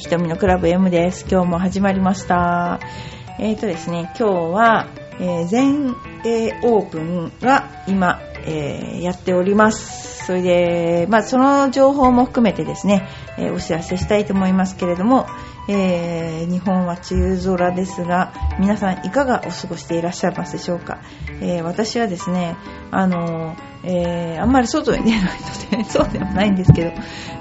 ひとみのクラブ M です。今日も始まりました。えーとですね、今日は、えー全英オープンが今、えーやっております。それで、まあ、その情報も含めてですね、えーお知らせしたいと思いますけれども、えー日本は梅雨空ですが、皆さんいかがお過ごしていらっしゃいますでしょうか？えー私はですね、あのえーあんまり外に出ないので、そうでもないんですけど、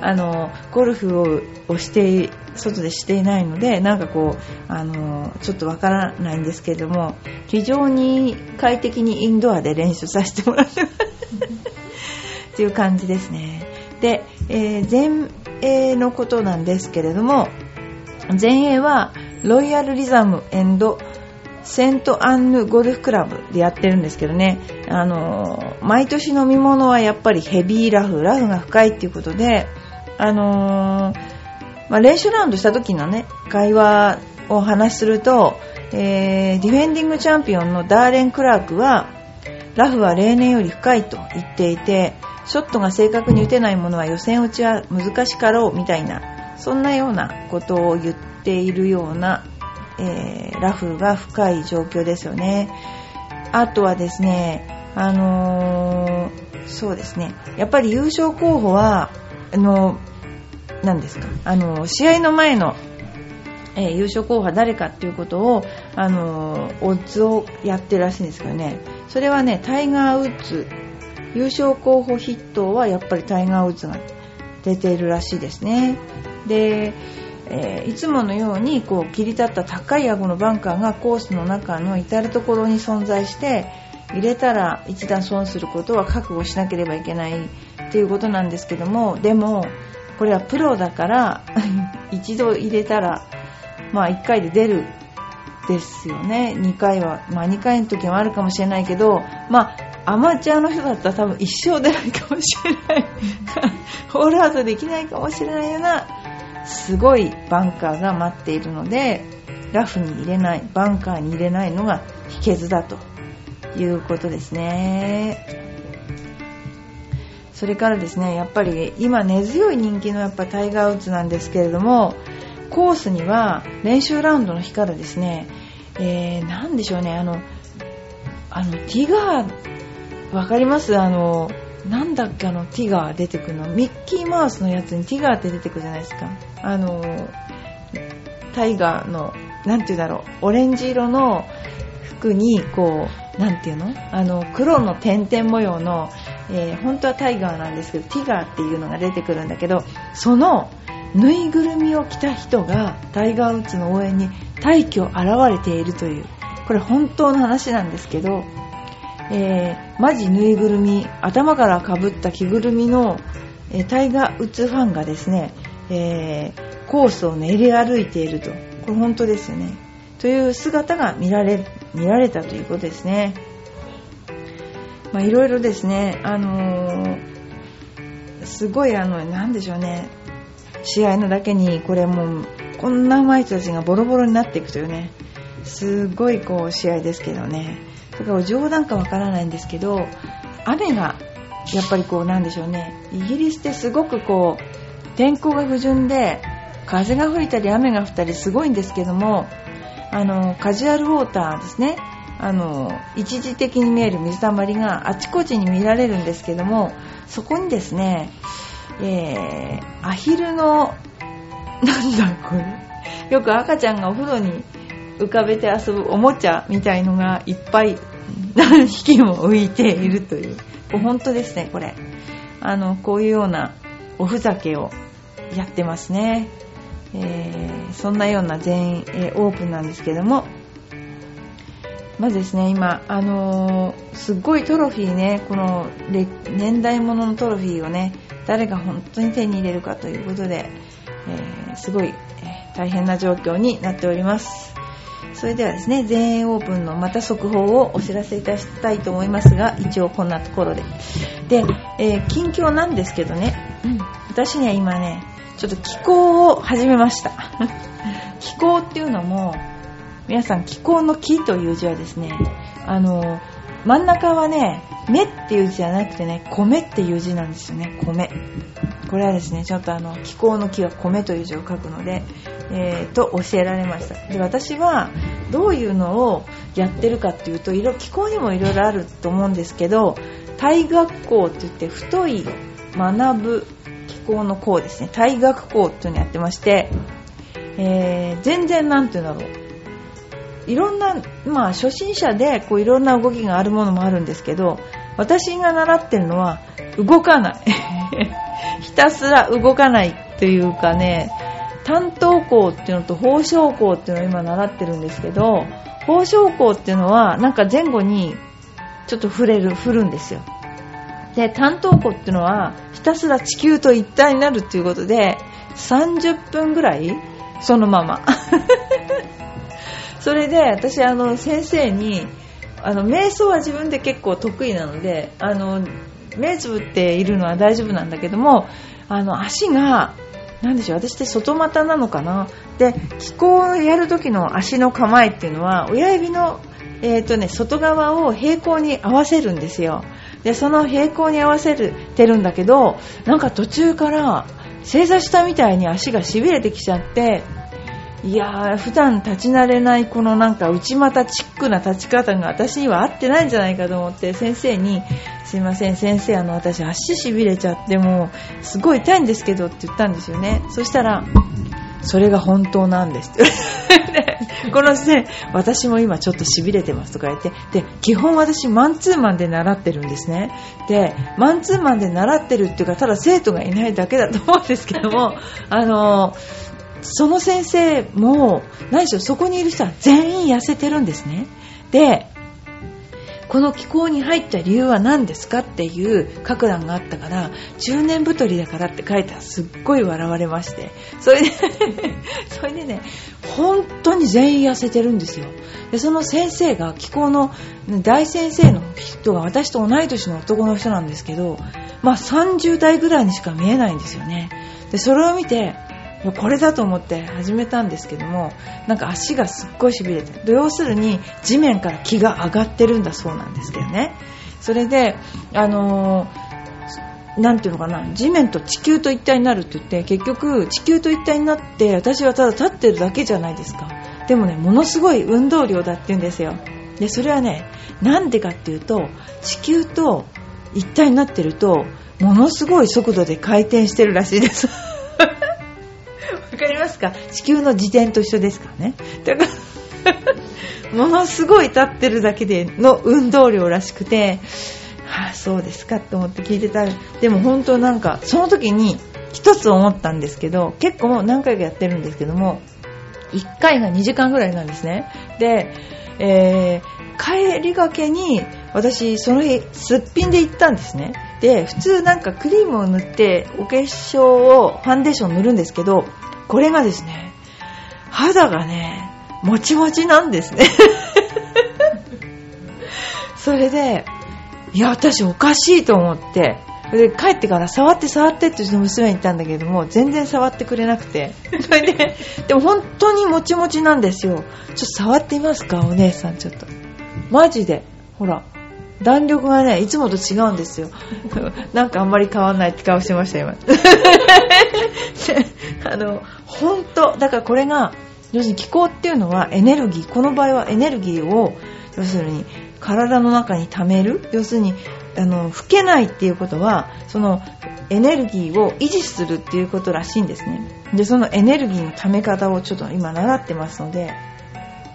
あのゴルフををして、外でしていないので、なんかこう、あのちょっとわからないんですけれども、非常に快適にインドアで練習させてもらってます。っていう感じですね。で、えー全英のことなんですけれども、全英はロイヤルリザムセントアンヌゴルフクラブでやってるんですけどね、あの毎年飲み物はやっぱりヘビーラフ、ラフが深いっていうことで、あのーまあ、練習ラウンドした時のね、会話をお話しすると、えーディフェンディングチャンピオンのダーレン・クラークは、ラフは例年より深いと言っていて、ショットが正確に打てないものは予選落ちは難しかろうみたいな、そんなようなことを言っているような、えーラフが深い状況ですよね。あとはですね、あのーそうですね、やっぱり優勝候補は、あの何ですか、あの試合の前の、えー優勝候補は誰かっていうことを、あのオッズをやってるらしいんですけどね、それはね、タイガー・ウッズ、優勝候補筆頭はやっぱりタイガー・ウッズが出ているらしいですね。で、えーいつものようにこう切り立った高い顎のバンカーがコースの中の至る所に存在して入れたら一段損することは覚悟しなければいけないっていうことなんですけどもでもこれはプロだから 一度入れたらまあ1回で出る。ですよね。2回は。まあ2回の時もあるかもしれないけどまあアマチュアの人だったら多分一生出ないかもしれない。ホールアウトできないかもしれないようなすごいバンカーが待っているのでラフに入れないバンカーに入れないのが秘訣だということですね。それからですねやっぱり今根強い人気のやっぱタイガー・ウッズなんですけれどもコースには練習ラウンドの日からですね、えー、なんでしょうねあのあのティガーわかります？あのなんだっけあのティガー出てくるの？ミッキーマウスのやつにティガーって出てくるじゃないですか。あのタイガーのなんていうんだろう。オレンジ色の服にこうなんていうの？あの黒の点々模様の、えー本当はタイガーなんですけどティガーっていうのが出てくるんだけどそのぬいぐるみを着た人がタイガー・ウッズの応援に大挙現れているという。これ本当の話なんですけどえーマジぬいぐるみ頭からかぶった着ぐるみの、えータイガー・ウッズファンがですね、えーコースを練り歩いていると。これ本当ですよね。という姿が見られ見られたということですね。いろいろですねあのすごいあのなんでしょうね。試合のだけにこれもうこんな上手い人たちがボロボロになっていくというね。すごいこう試合ですけどね。だから冗談かわからないんですけど雨がやっぱりこうなんでしょうね。イギリスってすごくこう天候が不順で風が吹いたり雨が降ったりすごいんですけどもあのカジュアルウォーターですね。あの一時的に見える水たまりがあちこちに見られるんですけどもそこにですね、えーアヒルのなんだこれ。よく赤ちゃんがお風呂に浮かべて遊ぶおもちゃみたいのがいっぱい何匹も浮いているという本当ですねこれあのこういうようなおふざけをやってますね、えーそん。なような全員、えーオープンなん。ですけどもまずですね今あのーすっごいトロフィーねこの年代物のトロフィーをね誰が本当に手に入れるかということで、えーすごい、大変な状況になっておりますそれではですね全英オープンのまた速報をお知らせいたしたいと思いますが一応こんなところで。で、えー近況なんですけどね、私には今ねちょっと気候を始めました。気候っていうのも皆さん気候の木という字はですねあの真ん中はね目っていう字じゃなくてね米っていう字なんですよね米これはですねちょっとあの気候の木は米という字を書くので、えー、と教えられました。で私はどういうのをやってるかっていうと気候にもいろいろあると思うんですけど大学校って言って太い学ぶ気候の校ですね。大学校っていうのをやってまして、えー、全然なんて言うんだろう。いろんな、まあ、初心者でこういろんな動きがあるものもあるんですけど私が習ってるのは動かない。ひたすら動かないというかね担当校っていうのと法章校っていうのを今習ってるんですけど法章校っていうのはなんか前後にちょっと触れる振るんですよ。で担当校っていうのはひたすら地球と一体になるっていうことで30分ぐらいそのまま。それで私あの先生にあの瞑想は自分で結構得意なのであの目つぶっているのは大丈夫なんだけどもあの足が何でしょう私って外股なのかな？で気候をやる時の足の構えっていうのは親指の、えーとね、外側を平行に合わせるんですよ。でその平行に合わせてるんだけどなんか途中から正座したみたいに足がしびれてきちゃっていやー普段立ち慣れないこのなんか内股チックな立ち方が私には合ってないんじゃないかと思って先生にすいません先生あの私足しびれちゃってもうすごい痛いんですけどって言ったんですよね。そしたらそれが本当なんですってこの先生私も今ちょっとしびれてますとか言ってで基本私マンツーマンで習ってるんですね。でマンツーマンで習ってるっていうかただ生徒がいないだけだと思うんですけどもあのーその先生も何でしょうそこにいる人は全員痩せてるんですね。でこの気候に入った理由は何ですかっていう書く欄があったから中年太りだからって書いたらすっごい笑われまして。それで それでね本当に全員痩せてるんですよ。でその先生が気候の大先生の人が私と同い年の男の人なんですけどまあ30代ぐらいにしか見えないんですよね。でそれを見てこれだと思って始めたんですけどもなんか足がすっごいしびれて要するに地面から気が上がってるんだそうなんですけどね。それであのー、ていうのかな地面と地球と一体になるって言って結局地球と一体になって私はただ立ってるだけじゃないですか。でもねものすごい運動量だって言うんですよ。でそれはねなんでかっていうと地球と一体になってるとものすごい速度で回転してるらしいです。かりますか？地球の自転と一緒ですからね。だから ものすごい立ってるだけでの運動量らしくて、はあ、そうですかと思って聞いてたでも本当なんか、その時に一つ思ったんですけど、結構もう何回かやってるんですけども、1回が2時間ぐらいなんですね。で、えー、帰りがけに私その日すっぴんで行ったんですねで普通なんかクリームを塗ってお化粧をファンデーション塗るんですけどこれがですね、肌がね、もちもちなんですね。それで、いや、私おかしいと思って、で帰ってから触って触ってってうちの娘に言ったんだけども全然触ってくれなくて。それででも本当にもちもちなんですよ。ちょっと触ってみますかお姉さんちょっと。マジで。ほら。弾力がねいつもと違うんですよ。なんかあんまり変わんないって顔してました今。あの本当だからこれが要するに気候っていうのはエネルギーこの場合はエネルギーを要するに体の中に溜める。要するにあの老けないっていうことはそのエネルギーを維持するっていうことらしいんですね。でそのエネルギーの溜め方をちょっと今習ってますので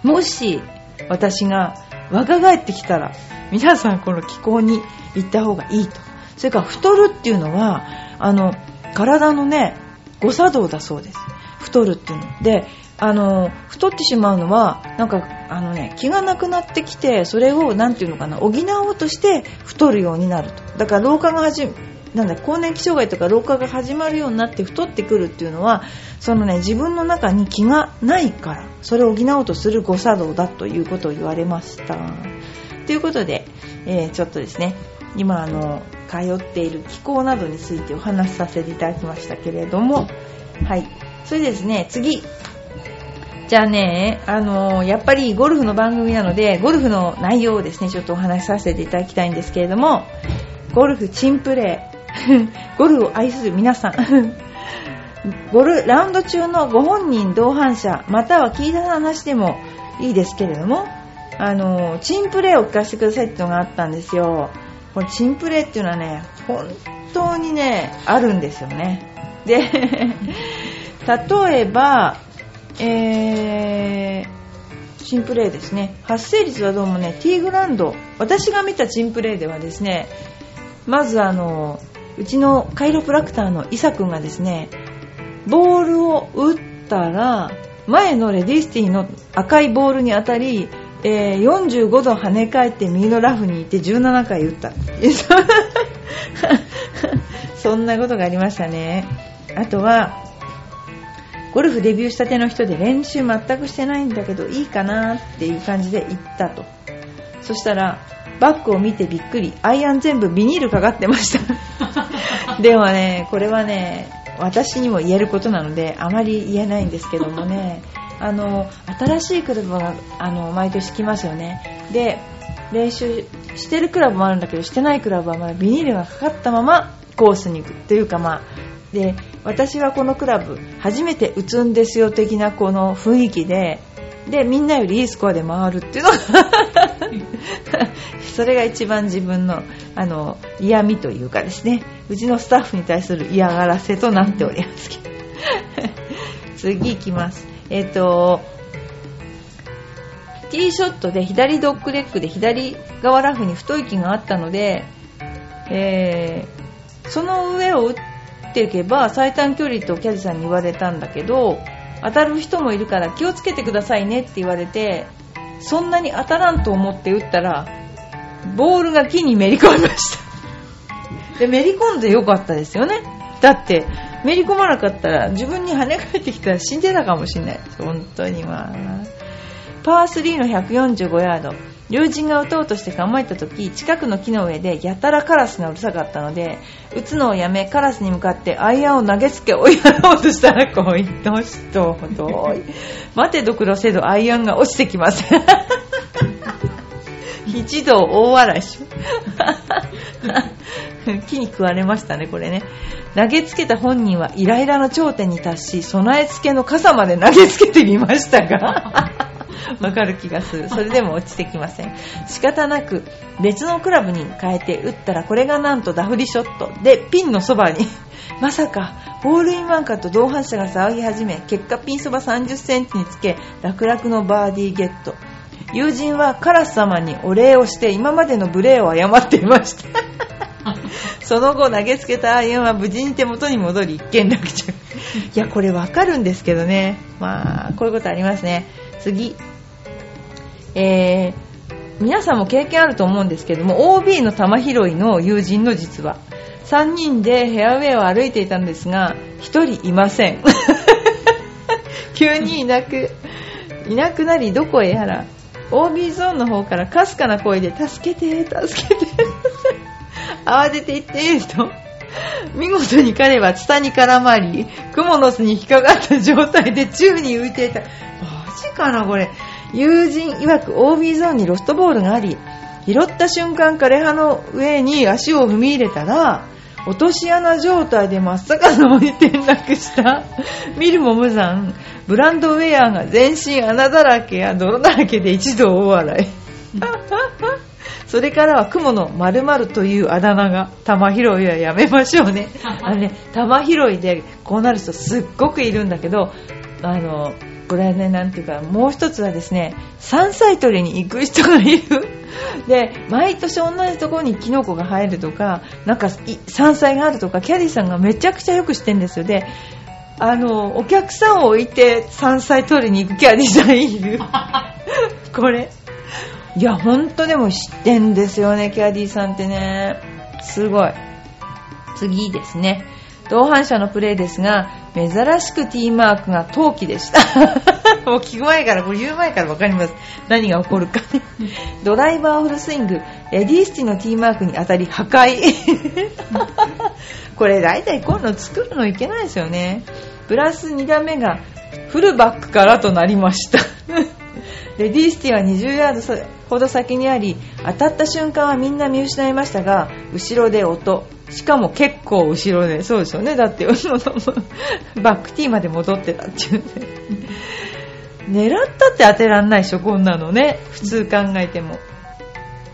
もし私が若返ってきたら皆さんこの気候に行った方がいいと。それから太るっていうのはあの体のね誤作動だそうです。太るっていうの。であの太ってしまうのはなんかあの、ね、気がなくなってきてそれをなんていうのかな補おうとして太るようになると。だから老化が始なんだ更年期障害とか老化が始まるようになって太ってくるっていうのはその、ね、自分の中に気がないからそれを補おうとする誤作動だということを言われました。ということで、えー、ちょっとですね今あの通っている気候などについてお話しさせていただきましたけれどもはい。それですね次。じゃあね、あのー、やっぱりゴルフの番組なので、ゴルフの内容をですね、ちょっとお話しさせていただきたいんですけれども、ゴルフチンプレー、ゴルフを愛する皆さん。ゴル、ラウンド中のご本人同伴者、または聞いた話でもいいですけれども、あの、チンプレーを聞かせてくださいってのがあったんですよ。これチンプレーっていうのはね、本当にね、あるんですよね。で、例えば、えー、チンプレーですね。発生率はどうもね、ティーグランド、私が見たチンプレーではですね、まずあの、うちのカイロプラクターのイサ君がですね、ボールを打ったら、前のレディスティの赤いボールに当たり、えー、45度跳ね返って右のラフに行って17回打った。そんなことがありましたね。あとは、ゴルフデビューしたての人で練習全くしてないんだけどいいかなっていう感じで行ったと。そしたら、バッグを見てびっくり。アイアン全部ビニールかかってました。でもね、これはね、私にも言えることなので、あまり言えないんですけどもね、あの新しいクラブがあの毎年来ますよねで練習してるクラブもあるんだけどしてないクラブはまだビニールがかかったままコースに行くというかまあで私はこのクラブ初めて打つんですよ的なこの雰囲気ででみんなよりいいスコアで回るっていうのが それが一番自分のあの嫌味というかですね。うちのスタッフに対する嫌がらせとなっておりますけど。次いきます。えっ、ー、と、ティーショットで左ドッグレッグで左側ラフに太い木があったので、えー、その上を打っていけば最短距離とキャディさんに言われたんだけど当たる人もいるから気をつけてくださいねって言われてそんなに当たらんと思って打ったらボールが木にめり込みました。でめり込んでよかったですよね。だってめり込まなかったら自分に跳ね返ってきたら死んでたかもしれない。本当にまあ。パー3の145ヤード友人が打とうとして構えた時近くの木の上でやたらカラスがうるさかったので打つのをやめカラスに向かってアイアンを投げつけ追いやろうとしたらこいとしとどい。待てどくろせどアイアンが落ちてきません一度大笑いし。木に食われましたねこれね。投げつけた本人はイライラの頂点に達し備え付けの傘まで投げつけてみましたが わかる気がする。それでも落ちてきません。仕方なく別のクラブに変えて打ったらこれがなんとダフリショット。でピンのそばに まさかホールインワンかと同伴者が騒ぎ始め結果ピンそば3 0センチにつけ楽々のバーディーゲット。友人はカラス様にお礼をして今までの無礼を謝っていました。その後投げつけたアイアンは無事に手元に戻り一件落着。いやこれわかるんですけどね。まあこういうことありますね。次。えー、皆さんも経験あると思うんですけども OB の玉拾いの友人の実は3人でヘアウェイを歩いていたんですが1人いません 急にいなくいなくなりどこへやら OB ゾーンの方からかすかな声で助けて助けて 慌てて行っていると、見事に彼はツタに絡まり、クモの巣に引っかかった状態で宙に浮いていた。マジかな、これ。友人曰く OB ゾーンにロストボールがあり、拾った瞬間枯葉の上に足を踏み入れたら、落とし穴状態で真っ逆さまに転落した。見るも無残。ブランドウェアが全身穴だらけや泥だらけで一度大笑い。それからは雲の〇〇というあだ名が玉拾いはやめましょうね。あのね、玉拾いでこうなる人すっごくいるんだけど、あの、これはね、なんていうか、もう一つはですね、山菜採りに行く人がいる。で、毎年同じところにキノコが生えるとか、なんか山菜があるとか、キャディーさんがめちゃくちゃよく知ってるんですよ。で、あの、お客さんを置いて山菜採りに行くキャディーさんいる。これ。いや、ほんとでも知ってんですよね、キャディーさんってね。すごい。次ですね。同伴者のプレーですが、珍しく T マークが陶器でした。もう聞く前から、これ言う前から分かります。何が起こるかね。ドライバーフルスイング、レディースティの T マークに当たり破壊。これ大体こういうの作るのいけないですよね。プラス2段目がフルバックからとなりました。レディースティは20ヤードほど先にあり当たった瞬間はみんな見失いましたが後ろで音しかも結構後ろで、そうですよね。だって、バックティーまで戻ってたっていうね。狙ったって当てらんないでしょ、こんなのね。普通考えても。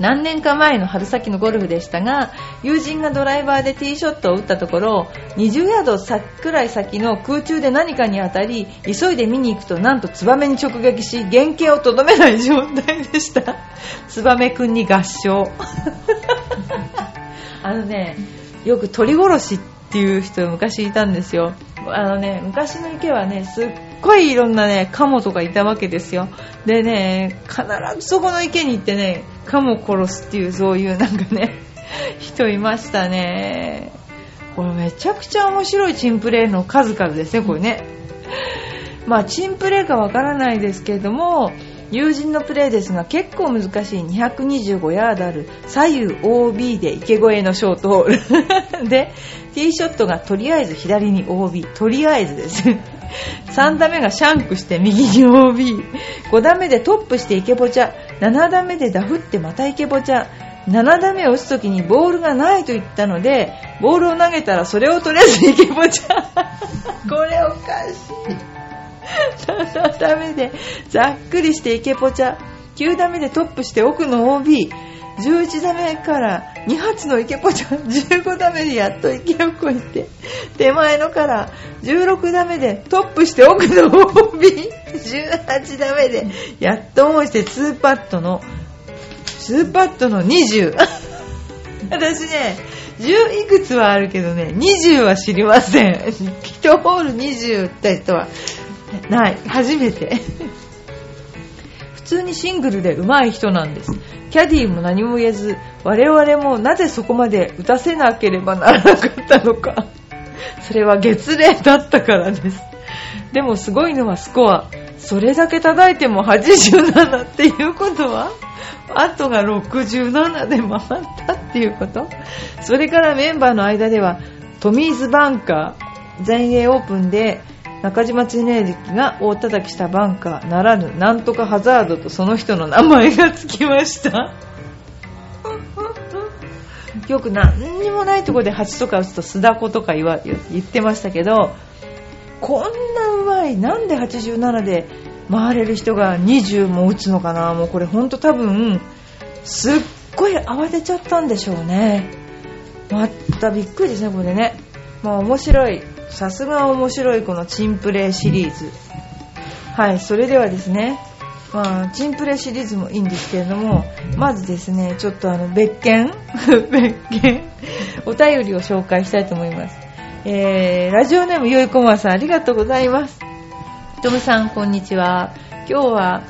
何年か前の春先のゴルフでしたが友人がドライバーでティーショットを打ったところ20ヤードくらい先の空中で何かに当たり急いで見に行くとなんとツバメに直撃し原型をとどめない状態でしたツバメくんに合唱 あのねよく鳥殺しっていう人昔いたんですよ。あのね昔の池はねすっごいいろんなねカモとかいたわけですよ。でね必ずそこの池に行ってねカモ殺すっていうそういうなんかね 人いましたね。これめちゃくちゃ面白いチンプレーの数々ですねこれね。まあチンプレーかわからないですけれども友人のプレーですが結構難しい。225ヤードある。左右 OB で池越えのショートホール。でティーショットがとりあえず左に OB とりあえずです。3打目がシャンクして右に OB5 打目でトップして池ポチャ。7打目でダフってまた池ポチャ。7打目を打つ時にボールがないと言ったのでボールを投げたらそれをとりあえず池ポチャ。これおかしい。7打目でざっくりしてイケポチャ9打目でトップして奥の OB 11打目から2発のイケポチャ15打目でやっと池を越えて手前のから16打目でトップして奥の OB18 打目でやっと思いして2パットの2パットの20 私ね10いくつはあるけどね20は知りません。1ホール20って人は。ない。初めて。普通にシングルで上手い人なんです。キャディーも何も言えず我々もなぜそこまで打たせなければならなかったのか。それは月齢だったからです。でもすごいのはスコア。それだけ叩いても87っていうことはあとが67で回ったっていうこと。それからメンバーの間ではトミーズバンカー全英オープンで中島恒之が大叩きしたバンカーならぬなんとかハザードとその人の名前がつきました。よく何にもないとこで8とか打つと須田子とか言わ言ってましたけどこんなうまいなんで87で回れる人が20も打つのかな？もうこれほんと多分すっごい慌てちゃったんでしょうね。またびっくりですねこれね。まあ面白い。さすが面白いこのチンプレーシリーズ。はいそれではですねまあ、チンプレシリーズもいいんですけれどもまずですねちょっとあの別件。別件。お便りを紹介したいと思います、えー、ラジオネームよいこまさんありがとうございます。ひとむさんこんにちは。今日は、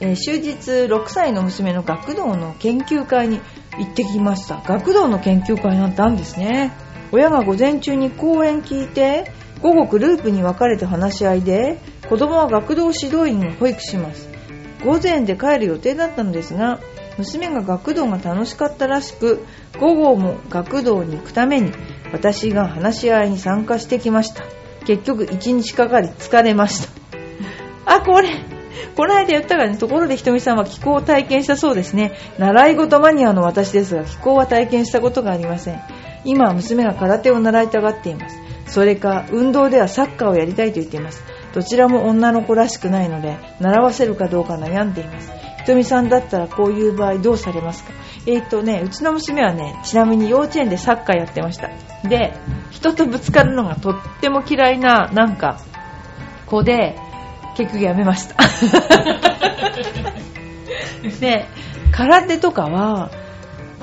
えー、終日6歳の娘の学童の研究会に行ってきました。学童の研究会なんてあるんですね。親が午前中に講演聞いて午後グループに分かれて話し合いで子供は学童指導員を保育します。午前で帰る予定だったのですが娘が学童が楽しかったらしく午後も学童に行くために私が話し合いに参加してきました。結局1日かかり疲れました。あこれこの間言ったがねところでひとみさんは気候を体験したそうですね。習い事マニアの私ですが気候は体験したことがありません。今は娘が空手を習いたがっています。それか運動ではサッカーをやりたいと言っています。どちらも女の子らしくないので習わせるかどうか悩んでいます。ひとみさんだったらこういう場合どうされますか？えー、っとねうちの娘はねちなみに幼稚園でサッカーやってました。で人とぶつかるのがとっても嫌いななんか子で結局やめました。で空手とかは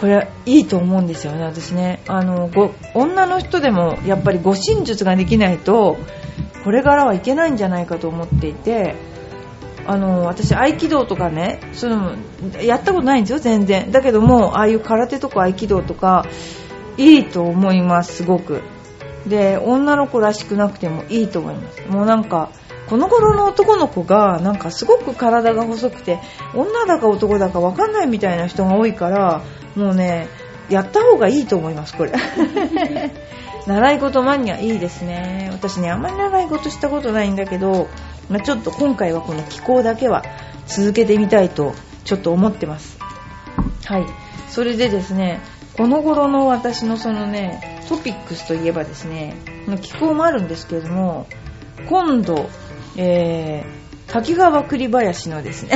これいいと思うんですよね、私ね。あの、ご、女の人でもやっぱり護身術ができないと、これからはいけないんじゃないかと思っていて、あの、私合気道とかね、その、やったことないんですよ、全然。だけども、ああいう空手とか合気道とか、いいと思います、すごく。で、女の子らしくなくてもいいと思います。もうなんか、この頃の男の子がなんかすごく体が細くて女だか男だか分かんないみたいな人が多いからもうねやった方がいいと思いますこれ。習い事マニアいいですね。私ねあんまり習い事したことないんだけど、まあ、ちょっと今回はこの気候だけは続けてみたいとちょっと思ってます。はい。それでですねこの頃の私のそのねトピックスといえばですね、気候もあるんですけれども、今度、えー、滝川栗林のですね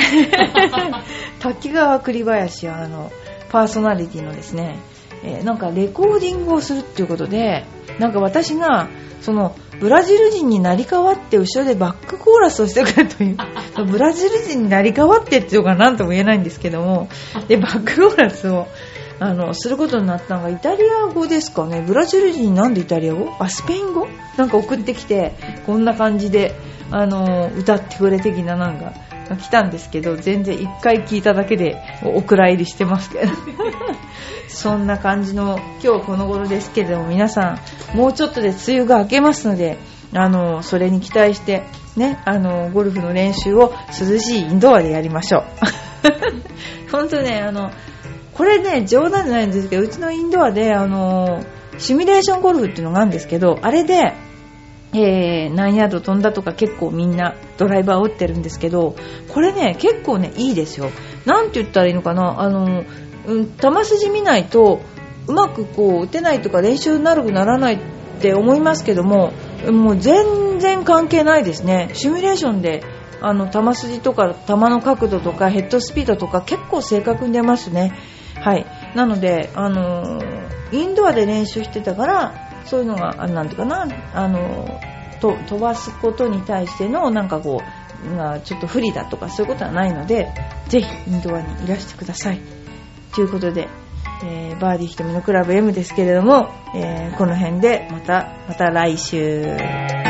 滝川栗林はあの、パーソナリティのですね、えー、なんかレコーディングをするっていうことで、なんか私が、その、ブラジル人になり変わって後ろでバックコーラスをしてくるという、ブラジル人になり変わってっていうのが何とも言えないんですけども、で、バックコーラスを、あの、することになったのがイタリア語ですかね。ブラジル人なんでイタリア語？あ、スペイン語？なんか送ってきて、こんな感じで、あの、歌ってくれ的ななんか、来たんですけど、全然一回聞いただけでお蔵入りしてますけど。そんな感じの今日この頃ですけれども、皆さん、もうちょっとで梅雨が明けますので、あの、それに期待して、ね、あの、ゴルフの練習を涼しいインドアでやりましょう。本当ね、あの、これね、冗談じゃないんですけど、うちのインドアで、あの、シミュレーションゴルフっていうのがあるんですけど、あれで、えー、何ヤード飛んだとか結構みんなドライバー打ってるんですけど、これね、結構ね、いいですよ。なんて言ったらいいのかな、あの、うん、球筋見ないと、うまくこう打てないとか練習になるくならないって思いますけども、もう全然関係ないですね。シミュレーションであの球筋とか球の角度とかヘッドスピードとか結構正確に出ますね。はい。なので、あのインドアで練習してたから、そういうのが、何ていうかな、あのと飛ばすことに対しての、なんかこう、がちょっと不利だとかそういうことはないので、ぜひインドアにいらしてください。ということで、えー、バーディーひとみのクラブ M ですけれども、えー、この辺でまた、また来週。